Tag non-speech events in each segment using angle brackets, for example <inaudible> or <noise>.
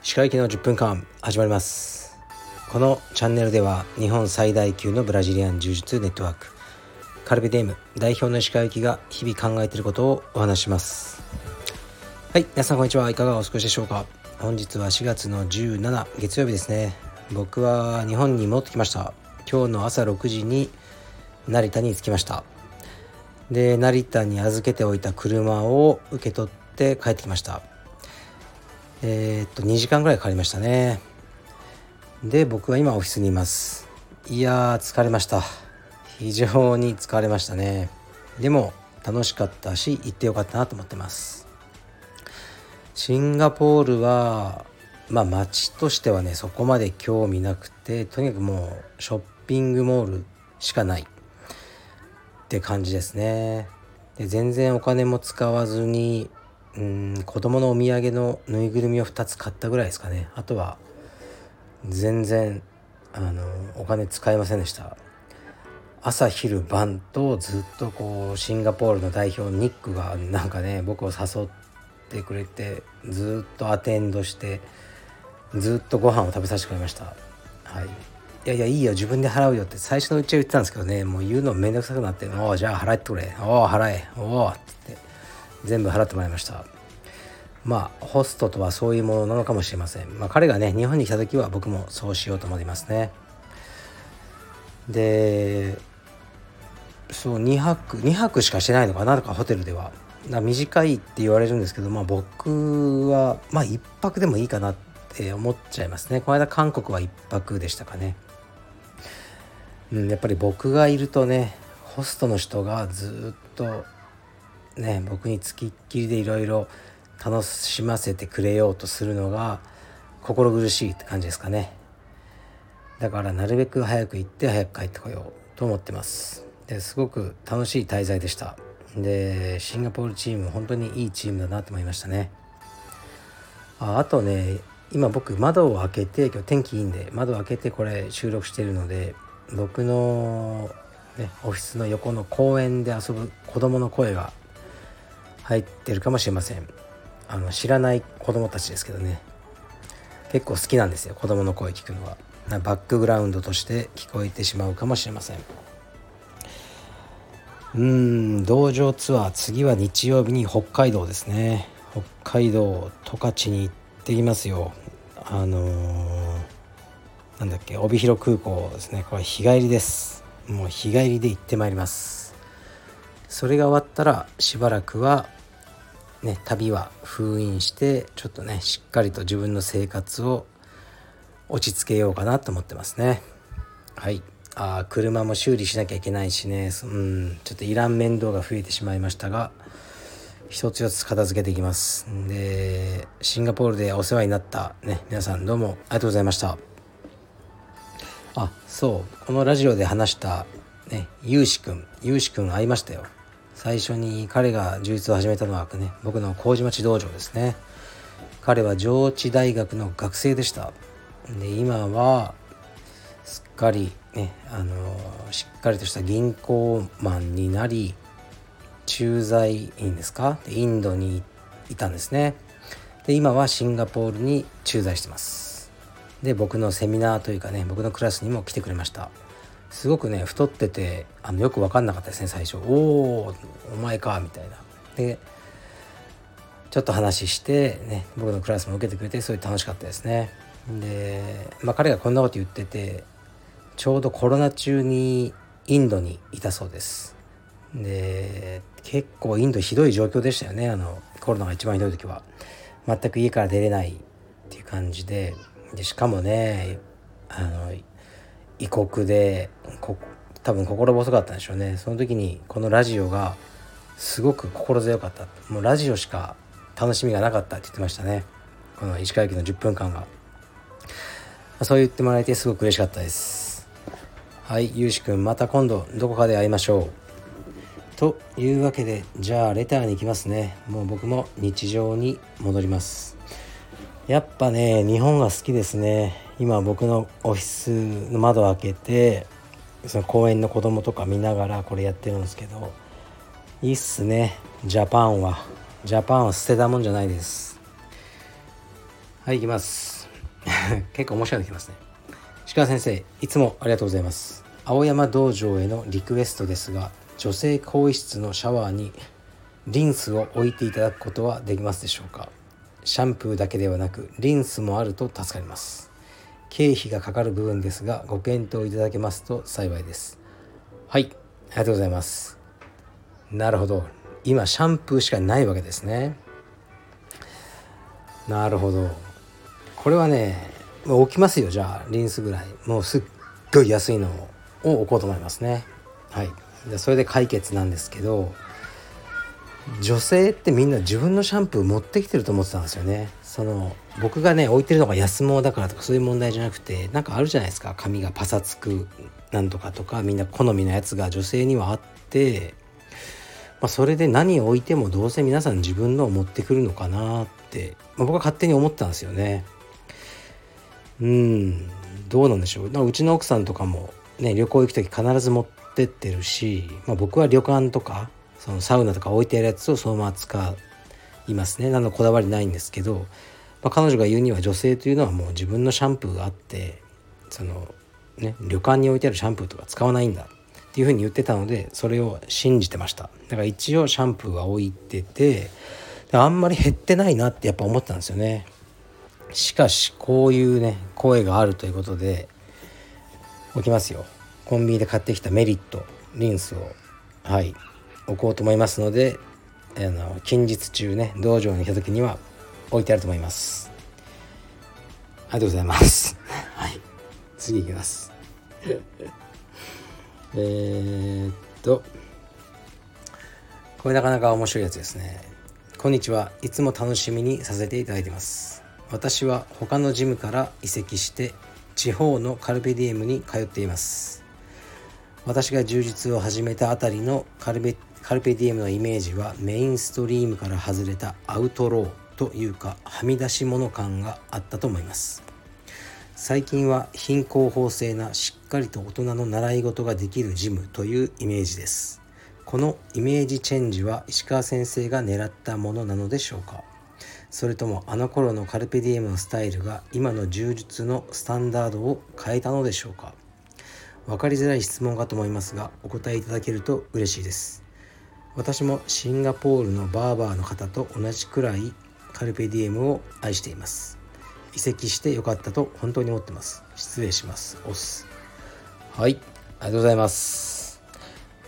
歯科行きの10分間始まります。このチャンネルでは日本最大級のブラジリアン柔術ネットワークカルベデーム代表の歯科行きが日々考えていることをお話します。はい皆さんこんにちはいかがお過ごしでしょうか。本日は4月の17月曜日ですね。僕は日本に戻ってきました。今日の朝6時に成田に着きました。で成田に預けておいた車を受け取って帰ってきました。えー、っと2時間ぐらいかかりましたね。で僕は今オフィスにいます。いやー疲れました。非常に疲れましたね。でも楽しかったし行ってよかったなと思ってます。シンガポールはまあ街としてはねそこまで興味なくてとにかくもうショッピングモールしかない。って感じですね。で全然お金も使わずにうん子供のお土産のぬいぐるみを2つ買ったぐらいですかね。あとは全然あのお金使いませんでした。朝昼晩とずっとこうシンガポールの代表ニックがなんかね僕を誘ってくれてずっとアテンドしてずっとご飯を食べさせてくれました。はい。いやいやいいよ自分で払うよって最初のうちは言ってたんですけどねもう言うのめんどくさくなって「おおじゃあ払ってくれ。おお払え。おお」って言って全部払ってもらいました。まあホストとはそういうものなのかもしれません。まあ彼がね日本に来た時は僕もそうしようと思いますね。でそう2泊2泊しかしてないのかなとかホテルでは。短いって言われるんですけどまあ僕はまあ1泊でもいいかなって思っちゃいますね。この間韓国は1泊でしたかね。うん、やっぱり僕がいるとねホストの人がずっとね僕につきっきりでいろいろ楽しませてくれようとするのが心苦しいって感じですかね。だからなるべく早く行って早く帰ってこようと思ってます。ですごく楽しい滞在でした。でシンガポールチーム本当にいいチームだなと思いましたね。ああとね今僕窓を開けて今日天気いいんで窓を開けてこれ収録してるので僕の、ね、オフィスの横の公園で遊ぶ子供の声が入ってるかもしれません。あの知らない子供たちですけどね。結構好きなんですよ子供の声聞くのは。バックグラウンドとして聞こえてしまうかもしれません。うん道場ツアー次は日曜日に北海道ですね。北海道十勝に行ってきますよ。あのー、なんだっけ帯広空港ですね。これ日帰りです。もう日帰りで行ってまいります。それが終わったらしばらくはね旅は封印してちょっとねしっかりと自分の生活を落ち着けようかなと思ってますね。はい。あ車も修理しなきゃいけないしね。うん。ちょっといらん面倒が増えてしまいましたが一つ一つ片付けていきます。でシンガポールでお世話になったね皆さんどうもありがとうございました。そう。このラジオで話したねゆうしくんゆうしくん会いましたよ。最初に彼が柔術を始めたのはね僕の麹町道場ですね。彼は上智大学の学生でした。で今はすっかりねあのしっかりとした銀行マンになり駐在員ですか？インドにいたんですね。で今はシンガポールに駐在してます。で僕のセミナーというかね僕のクラスにも来てくれましたすごくね太っててあのよく分かんなかったですね最初「おおお前か」みたいな。でちょっと話してね僕のクラスも受けてくれてすごい楽しかったですね。で、まあ、彼がこんなこと言っててちょうどコロナ中にインドにいたそうです。で結構インドひどい状況でしたよねあのコロナが一番ひどい時は。全く家から出れないっていう感じででしかもねあの異国で多分心細かったんでしょうね。その時にこのラジオがすごく心強かった。もうラジオしか楽しみがなかったって言ってましたね。この石川駅の10分間が。そう言ってもらえてすごく嬉しかったです。はいゆうしくんまた今度どこかで会いましょう。というわけでじゃあレターに行きますね。もう僕も日常に戻ります。やっぱね日本が好きですね。今僕のオフィスの窓を開けてその公園の子供とか見ながらこれやってるんですけどいいっすね。ジャパンは。ジャパンは捨てたもんじゃないです。はい行きます。<laughs> 結構面白いのきますね。鹿先生いつもありがとうございます。青山道場へのリクエストですが女性更衣室のシャワーにリンスを置いていただくことはできますでしょうか？シャンプーだけではなくリンスもあると助かります。経費がかかる部分ですがご検討いただけますと幸いです。はいありがとうございます。なるほど。今シャンプーしかないわけですね。なるほど。これはね置きますよじゃあリンスぐらい。もうすっごい安いのを置こうと思いますね。はい。それで解決なんですけど女性ってみんな自分のシャンプー持ってきてると思ってたんですよね。その僕がね置いてるのが安物だからとかそういう問題じゃなくてなんかあるじゃないですか。髪がパサつくなんとかとかみんな好みのやつが女性にはあって、まあ、それで何を置いてもどうせ皆さん自分のを持ってくるのかなって、まあ、僕は勝手に思ったんですよね。うんどうなんでしょう。うちの奥さんとかもね旅行行く時必ず持ってってるし、まあ、僕は旅館とかそのサウナとか置いてあるやつをそのまま使いますね。何のこだわりないんですけど、まあ、彼女が言うには女性というのはもう自分のシャンプーがあってそのね旅館に置いてあるシャンプーとか使わないんだっていうふうに言ってたのでそれを信じてました。だから一応シャンプーは置いててあんまり減ってないなってやっぱ思ったんですよね。しかしこういうね声があるということで置きますよ。コンビニで買ってきたメリットリンスを。はい。置こうと思いますのであの近日中ね道場に来た時には置いてあると思います。ありがとうございます。<laughs> はい。次いきます。<laughs> えっとこれなかなか面白いやつですね。こんにちは。いつも楽しみにさせていただいてます。私は他のジムから移籍して地方のカルペディエムに通っています。私が充実を始めたあたりのカルベカルペディエムのイメージはメインストリームから外れたアウトローというかはみ出し物感があったと思います。最近は貧困法制なしっかりと大人の習い事ができるジムというイメージです。このイメージチェンジは石川先生が狙ったものなのでしょうか。それともあの頃のカルペディエムのスタイルが今の柔術のスタンダードを変えたのでしょうか。分かりづらい質問かと思いますがお答えいただけると嬉しいです。私もシンガポールのバーバーの方と同じくらいカルペディエムを愛しています。移籍してよかったと本当に思ってます。失礼します。オスはい。ありがとうございます。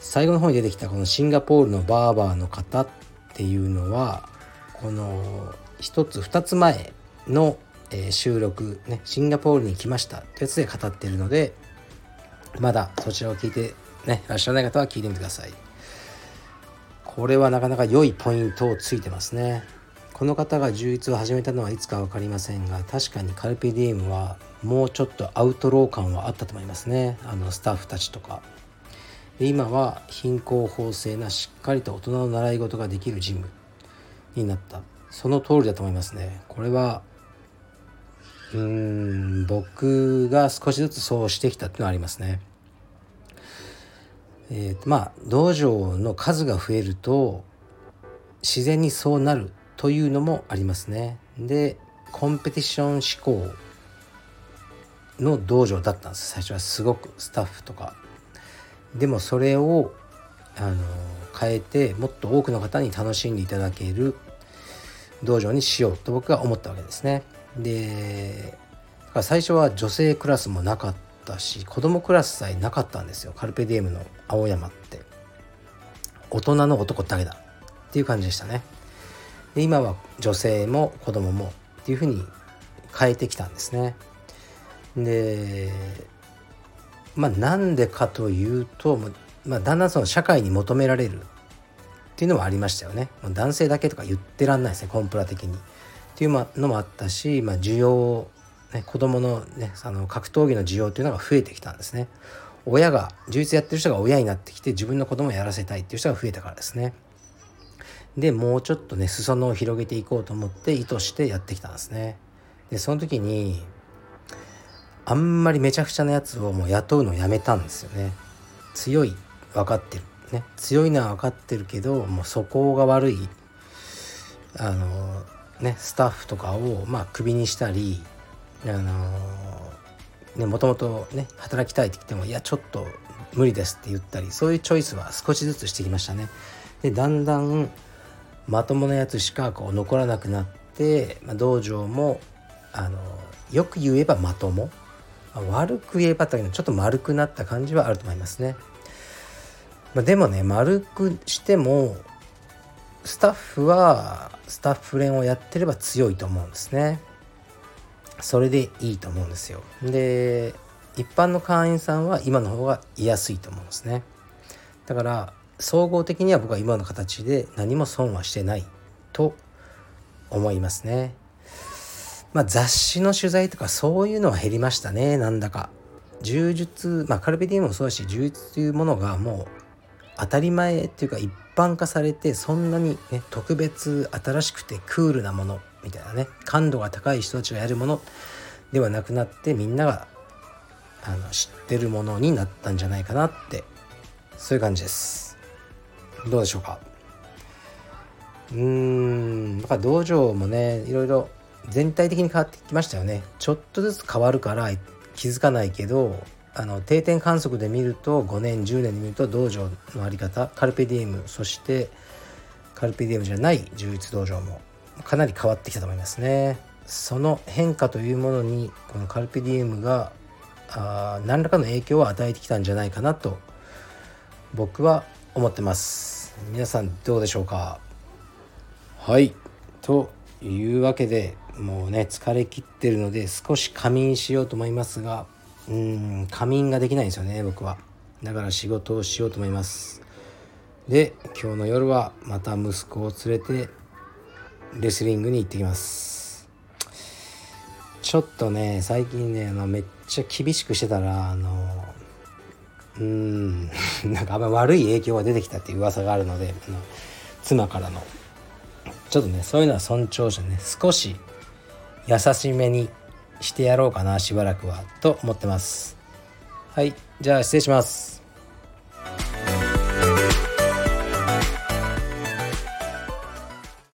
最後の方に出てきたこのシンガポールのバーバーの方っていうのはこの一つ二つ前の、収録ねシンガポールに来ましたってやつで語ってるのでまだそちらを聞いてねいらっしゃらない方は聞いてみてください。これはなかなか良いポイントをついてますね。この方が充実を始めたのはいつか分かりませんが確かにカルペディエムはもうちょっとアウトロー感はあったと思いますね。あのスタッフたちとか。今は貧困法制なしっかりと大人の習い事ができるジムになった。その通りだと思いますね。これはうーん僕が少しずつそうしてきたっていうのはありますね。えー、まあ道場の数が増えると自然にそうなるというのもありますね。でコンペティション志向の道場だったんです最初はすごくスタッフとか。でもそれをあの変えてもっと多くの方に楽しんでいただける道場にしようと僕は思ったわけですね。で最初は女性クラスもなかったったし子供クラスさえなかったんですよ。カルペディエムの青山って。大人の男だけだっていう感じでしたね。で今は女性も子供もっていうふうに変えてきたんですね。でまあなんでかというと、まあ、だんだんその社会に求められるっていうのもありましたよね。男性だけとか言ってらんないですねコンプラ的に。っていうのもあったし、まあ、需要ね、子供のねあの格闘技の需要というのが増えてきたんですね。親が充実やってる人が親になってきて自分の子供をやらせたいっていう人が増えたからですね。でもうちょっとね裾野を広げていこうと思って意図してやってきたんですね。でその時にあんまりめちゃくちゃなやつをもう雇うのをやめたんですよね。強い分かってる。ね強いのは分かってるけどもう素行が悪いあのねスタッフとかをまあクビにしたりあのねもともとね働きたいって言ってもいやちょっと無理ですって言ったりそういうチョイスは少しずつしてきましたね。でだんだんまともなやつしかこう残らなくなって、まあ、道場もあのよく言えばまとも、悪く言えばというのはちょっと丸くなった感じはあると思いますね。まあ、でもね丸くしてもスタッフはスタッフ連をやってれば強いと思うんですね。それでいいと思うんですよ。で一般の会員さんは今の方が居やすいと思うんですね。だから総合的には僕は今の形で何も損はしてないと思いますね。まあ雑誌の取材とかそういうのは減りましたねなんだか。柔術まあカルペディウムもそうだし柔術というものがもう当たり前っていうか一般化されてそんなにね特別新しくてクールなものみたいなね感度が高い人たちがやるものではなくなってみんながあの知ってるものになったんじゃないかなってそういう感じです。どうでしょうか？うーんやっぱ道場もねいろいろ全体的に変わってきましたよね。ちょっとずつ変わるから気づかないけどあの定点観測で見ると5年10年で見ると道場の在り方カルペディエムそしてカルペディエムじゃない充実道場もかなり変わってきたと思いますね。その変化というものにこのカルペディエムがあ何らかの影響を与えてきたんじゃないかなと僕は思ってます。皆さんどうでしょうか？はい。というわけでもうね疲れ切ってるので少し仮眠しようと思いますがうん仮眠ができないんですよね僕は。だから仕事をしようと思います。で今日の夜はまた息子を連れてレスリングに行ってきます。ちょっとね最近ねあのめっちゃ厳しくしてたらあのうん <laughs> なんかあんま悪い影響が出てきたっていう噂があるのであの妻からの。ちょっとねそういうのは尊重してね少し優しめにしてやろうかなしばらくはと思ってます。はいじゃあ失礼します。